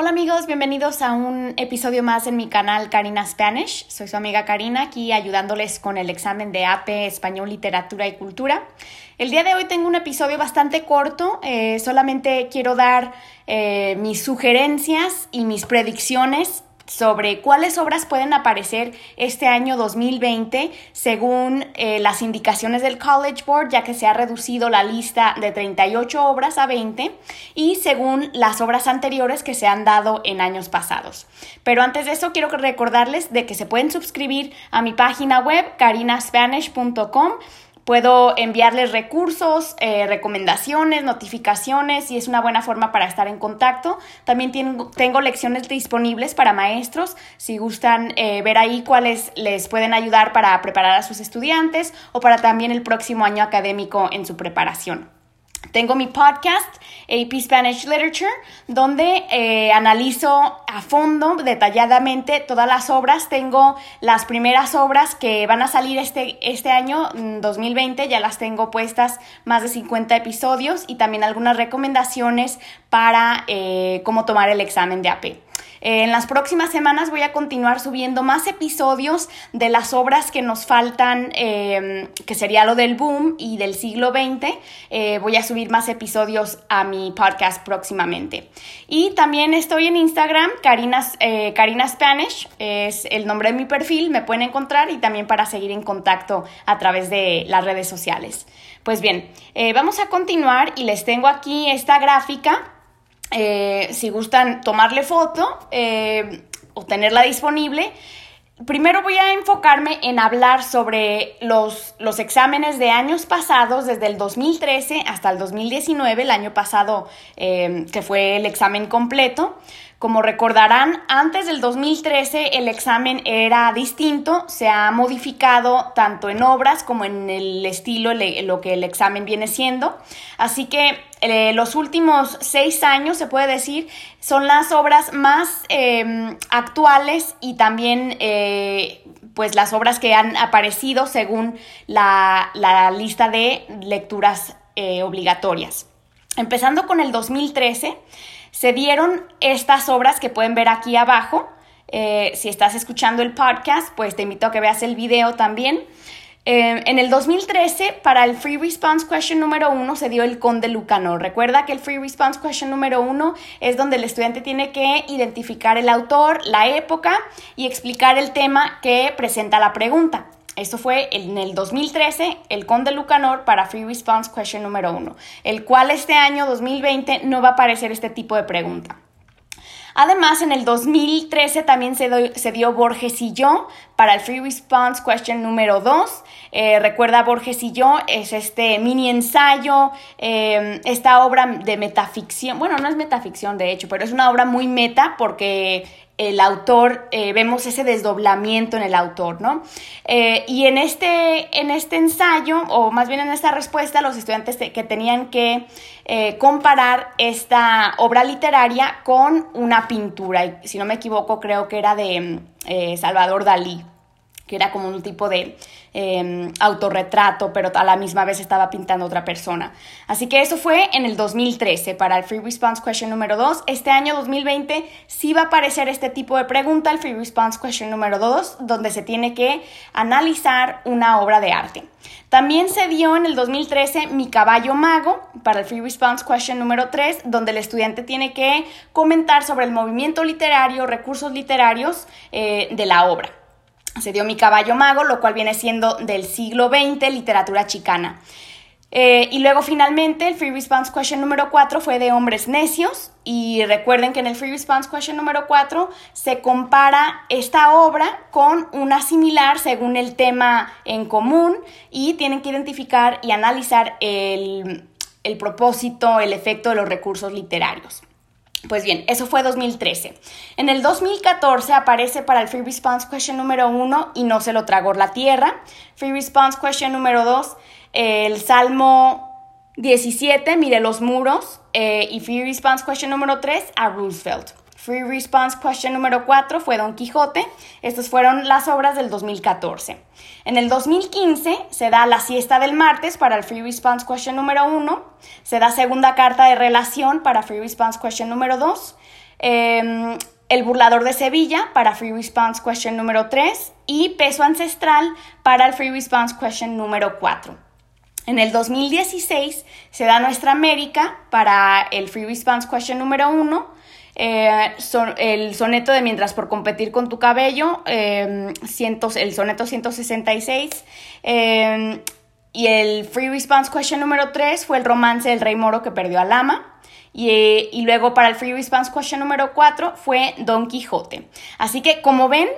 Hola amigos, bienvenidos a un episodio más en mi canal Karina Spanish. Soy su amiga Karina aquí ayudándoles con el examen de AP Español, Literatura y Cultura. El día de hoy tengo un episodio bastante corto, eh, solamente quiero dar eh, mis sugerencias y mis predicciones sobre cuáles obras pueden aparecer este año 2020 según eh, las indicaciones del College Board, ya que se ha reducido la lista de 38 obras a 20 y según las obras anteriores que se han dado en años pasados. Pero antes de eso quiero recordarles de que se pueden suscribir a mi página web carinaspanish.com Puedo enviarles recursos, eh, recomendaciones, notificaciones y es una buena forma para estar en contacto. También tengo, lecciones disponibles para maestros si gustan eh, ver ahí cuáles les pueden ayudar para preparar a sus estudiantes o para también el próximo año académico en su preparación. Tengo mi podcast, AP Spanish Literature, donde eh, analizo a fondo, detalladamente, todas las obras. Tengo las primeras obras que van a salir este, este año, 2020, mm, ya las tengo puestas, más de 50 episodios y también algunas recomendaciones para eh, cómo tomar el examen de AP. Eh, en las próximas semanas voy a continuar subiendo más episodios de las obras que nos faltan, em, que sería lo del boom y del siglo XX. Eh, voy a subir más episodios a mi podcast próximamente. Y también estoy en Instagram, Karina, eh, Karina Spanish, es el nombre de mi perfil, me pueden encontrar y también para seguir en contacto a través de las redes sociales. Pues bien, vamos a continuar y les tengo aquí esta gráfica eh, si gustan tomarle foto eh, o tenerla disponible. Primero voy a enfocarme en hablar sobre los, los, exámenes de años pasados, desde el 2013 hasta el 2019, el año pasado eh, que fue el examen completo. Como recordarán, antes del 2013 el examen era distinto, se ha modificado tanto en obras como en el estilo, lo que el examen viene siendo. Así que eh, los últimos seis años, se puede decir, son las obras más em, actuales y también eh, pues las obras que han aparecido según la, lista de lecturas eh, obligatorias. Empezando con el 2013, se dieron estas obras que pueden ver aquí abajo. Eh, si estás escuchando el podcast, pues te invito a que veas el video también. Eh, en el 2013, para el Free Response Question número uno, se dio el Conde Lucanor. Recuerda que el Free Response Question número uno es donde el estudiante tiene que identificar el autor, la época y explicar el tema que presenta la pregunta. Esto fue en el 2013, el Conde Lucanor para Free Response Question número uno, el cual este año 2020 no va a aparecer este tipo de pregunta. Además, en el 2013 también se, dio Borges y yo para el Free Response Question número 2. Eh, recuerda, Borges y yo es este mini ensayo, eh, esta obra de metaficción. Bueno, no es metaficción de hecho, pero es una obra muy meta porque el autor, eh, vemos ese desdoblamiento en el autor, ¿no? Eh, y en este, en este ensayo, o más bien en esta respuesta, los estudiantes que tenían que eh, comparar esta obra literaria con una pintura, y si no me equivoco, creo que era de Salvador Dalí que era como un tipo de em, autorretrato, pero a la misma vez estaba pintando otra persona. Así que eso fue en el 2013 para el Free Response Question número 2. Este año 2020 sí va a aparecer este tipo de pregunta, el Free Response Question número 2, donde se tiene que analizar una obra de arte. También se dio en el 2013 Mi caballo mago para el Free Response Question número 3, donde el estudiante tiene que comentar sobre el movimiento literario, recursos literarios eh, de la obra se dio Mi caballo mago, lo cual viene siendo del siglo XX, literatura chicana. Eh, y luego finalmente el Free Response Question número 4 fue de hombres necios y recuerden que en el Free Response Question número 4 se compara esta obra con una similar según el tema en común y tienen que identificar y analizar el, el propósito, el efecto de los recursos literarios. Pues bien, eso fue 2013. En el 2014 aparece para el Free Response Question número 1 y no se lo tragó la tierra. Free Response Question número 2, el Salmo 17, mire los muros. Eh, y Free Response Question número 3, a Roosevelt. Free Response Question número 4 fue Don Quijote. Estas fueron las obras del 2014. En el 2015 se da la siesta del martes para el Free Response Question número 1. Se da segunda carta de relación para Free Response Question número 2. Em, el burlador de Sevilla para Free Response Question número 3 y Peso Ancestral para el Free Response Question número 4. En el 2016 se da Nuestra América para el Free Response Question número 1 eh, el soneto de Mientras por competir con tu cabello, eh, el soneto 166. Eh, y el Free Response Question número 3 fue el romance del rey moro que perdió al ama. Y, y, luego para el Free Response Question número 4 fue Don Quijote. Así que como ven,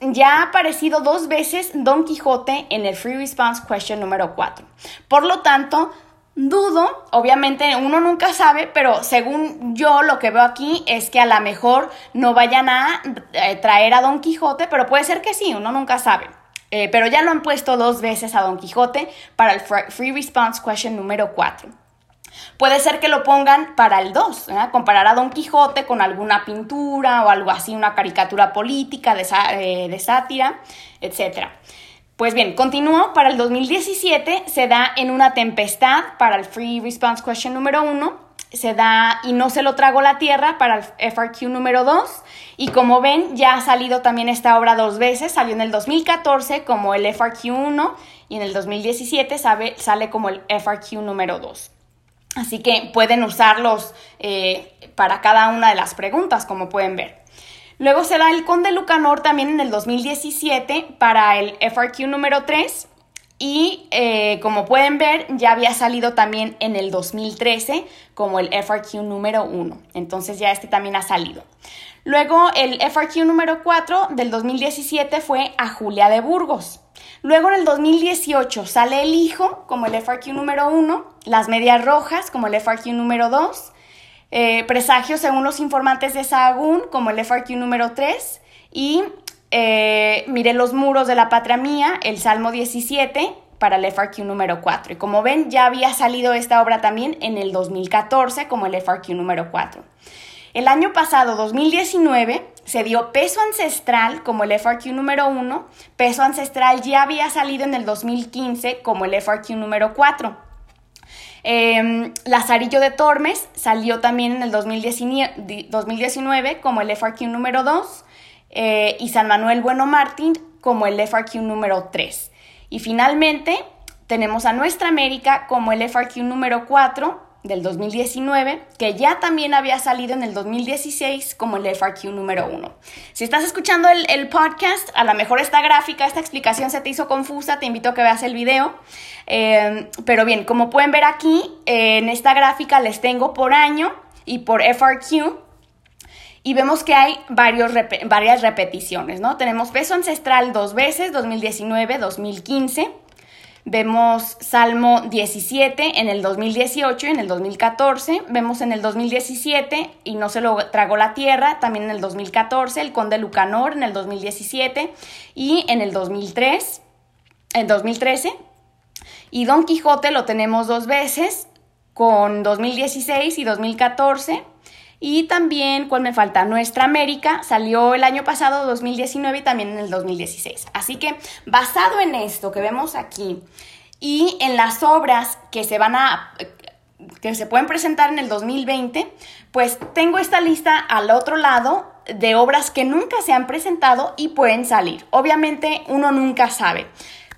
ya ha aparecido dos veces Don Quijote en el Free Response Question número 4. Por lo tanto, Dudo, obviamente uno nunca sabe, pero según yo lo que veo aquí es que a lo mejor no vayan a eh, traer a Don Quijote, pero puede ser que sí, uno nunca sabe. Eh, pero ya lo han puesto dos veces a Don Quijote para el Free Response Question número 4. Puede ser que lo pongan para el 2, comparar a Don Quijote con alguna pintura o algo así, una caricatura política de, eh, de sátira, etc. Pues bien, continúo. Para el 2017 se da en una tempestad para el Free Response Question número 1. Se da y no se lo trago la tierra para el FRQ número 2. Y como ven, ya ha salido también esta obra dos veces. Salió en el 2014 como el FRQ 1 y en el 2017 sale como el FRQ número 2. Así que pueden usarlos eh, para cada una de las preguntas, como pueden ver. Luego se da el Conde Lucanor también en el 2017 para el FRQ número 3 y eh, como pueden ver ya había salido también en el 2013 como el FRQ número 1. Entonces ya este también ha salido. Luego el FRQ número 4 del 2017 fue a Julia de Burgos. Luego en el 2018 sale el hijo como el FRQ número 1, las medias rojas como el FRQ número 2 eh, presagios según los informantes de Sahagún, como el FRQ número 3, y eh, Miré los muros de la patria mía, el Salmo 17, para el FRQ número 4. Y como ven, ya había salido esta obra también en el 2014 como el FRQ número 4. El año pasado, 2019, se dio Peso Ancestral como el FRQ número 1. Peso Ancestral ya había salido en el 2015 como el FRQ número 4. Eh, Lazarillo de Tormes salió también en el 2019, como el FRQ número 2 eh, y San Manuel Bueno Martín como el FRQ número 3. Y finalmente tenemos a Nuestra América como el FRQ número 4 del 2019, que ya también había salido en el 2016 como el FRQ número 1. Si estás escuchando el, podcast, a lo mejor esta gráfica, esta explicación se te hizo confusa, te invito a que veas el video. Eh, pero bien, como pueden ver aquí, en esta gráfica les tengo por año y por FRQ. Y vemos que hay varios, varias repeticiones, ¿no? Tenemos peso ancestral dos veces, 2019, 2015. Vemos Salmo 17 en el 2018 y en el 2014. Vemos en el 2017 y no se lo tragó la tierra, también en el 2014, el conde Lucanor en el 2017 y en el 2003, en 2013. Y Don Quijote lo tenemos dos veces, con 2016 y 2014. Y también, ¿cuál me falta? Nuestra América salió el año pasado, 2019, y también en el 2016. Así que, basado en esto que vemos aquí y en las obras que se van a que se pueden presentar en el 2020, pues tengo esta lista al otro lado de obras que nunca se han presentado y pueden salir. Obviamente uno nunca sabe.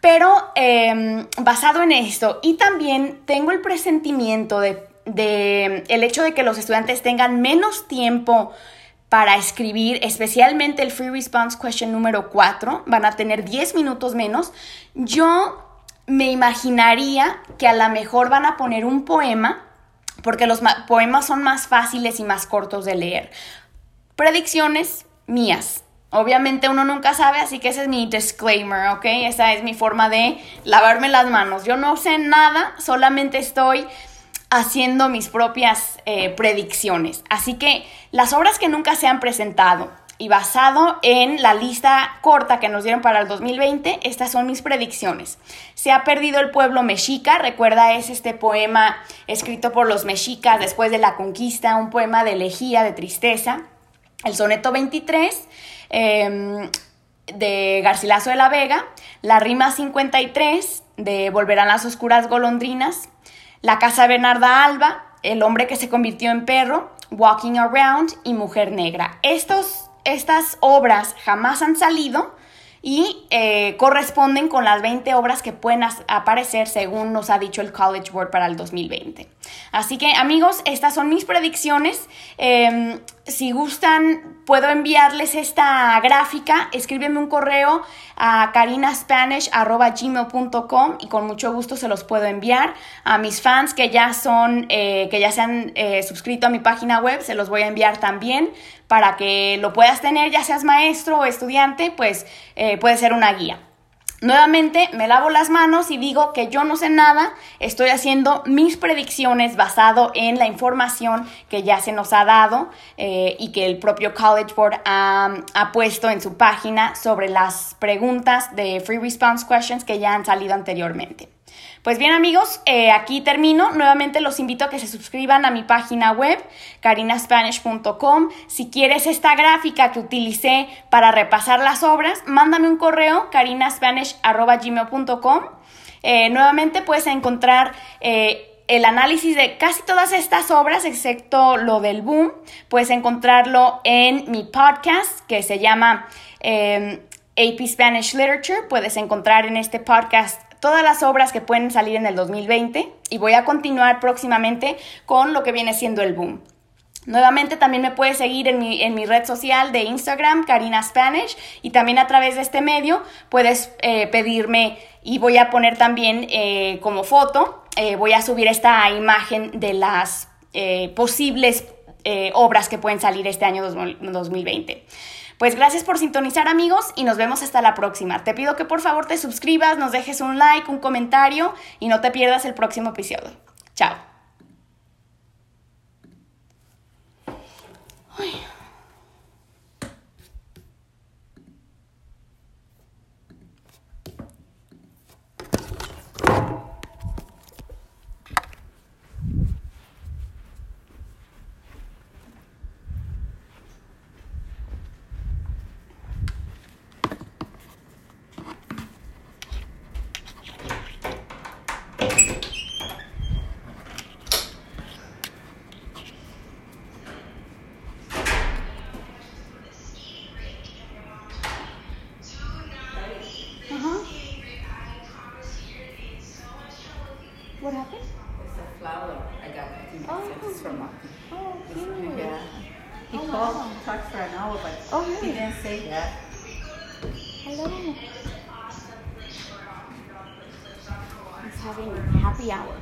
Pero em, basado en esto y también tengo el presentimiento de de el hecho de que los estudiantes tengan menos tiempo para escribir, especialmente el Free Response Question número 4, van a tener 10 minutos menos, yo me imaginaría que a lo mejor van a poner un poema, porque los poemas son más fáciles y más cortos de leer. Predicciones mías. Obviamente uno nunca sabe, así que ese es mi disclaimer, ¿ok? Esa es mi forma de lavarme las manos. Yo no sé nada, solamente estoy haciendo mis propias eh, predicciones. Así que las obras que nunca se han presentado y basado en la lista corta que nos dieron para el 2020, estas son mis predicciones. Se ha perdido el pueblo mexica, recuerda es este poema escrito por los mexicas después de la conquista, un poema de elegía, de tristeza. El soneto 23 em, de Garcilaso de la Vega, la rima 53 de Volverán las oscuras golondrinas, la casa de Bernarda Alba, El hombre que se convirtió en perro, Walking Around y Mujer Negra. Estos, estas obras jamás han salido y eh, corresponden con las 20 obras que pueden aparecer según nos ha dicho el College Board para el 2020. Así que amigos, estas son mis predicciones. Em, si gustan, puedo enviarles esta gráfica. Escríbeme un correo a carinaspanish.gmail.com y con mucho gusto se los puedo enviar. A mis fans que ya son, eh, que ya se han eh, suscrito a mi página web, se los voy a enviar también para que lo puedas tener, ya seas maestro o estudiante, pues eh, puede ser una guía. Nuevamente me lavo las manos y digo que yo no sé nada, estoy haciendo mis predicciones basado en la información que ya se nos ha dado eh, y que el propio College Board ha, ha, puesto en su página sobre las preguntas de Free Response Questions que ya han salido anteriormente. Pues bien amigos, eh, aquí termino. Nuevamente los invito a que se suscriban a mi página web, carinaspanish.com. Si quieres esta gráfica que utilicé para repasar las obras, mándame un correo, carinaspanish.gmail.com. Eh, nuevamente puedes encontrar... Eh, el análisis de casi todas estas obras, excepto lo del boom, puedes encontrarlo en mi podcast que se llama AP Spanish Literature. Puedes encontrar en este podcast todas las obras que pueden salir en el 2020 y voy a continuar próximamente con lo que viene siendo el boom. Nuevamente también me puedes seguir en mi, en mi, red social de Instagram, Karina Spanish, y también a través de este medio puedes eh, pedirme y voy a poner también eh, como foto, eh, voy a subir esta imagen de las posibles obras que pueden salir este año 2020. Pues gracias por sintonizar amigos y nos vemos hasta la próxima. Te pido que por favor te suscribas, nos dejes un like, un comentario y no te pierdas el próximo episodio. Chao. What happened? It's a flower I got. Oh. from a, Oh, cute. yeah. He Oh, called, wow. talked for an hour, but Oh, he didn't say that. Hello. He's having happy hour.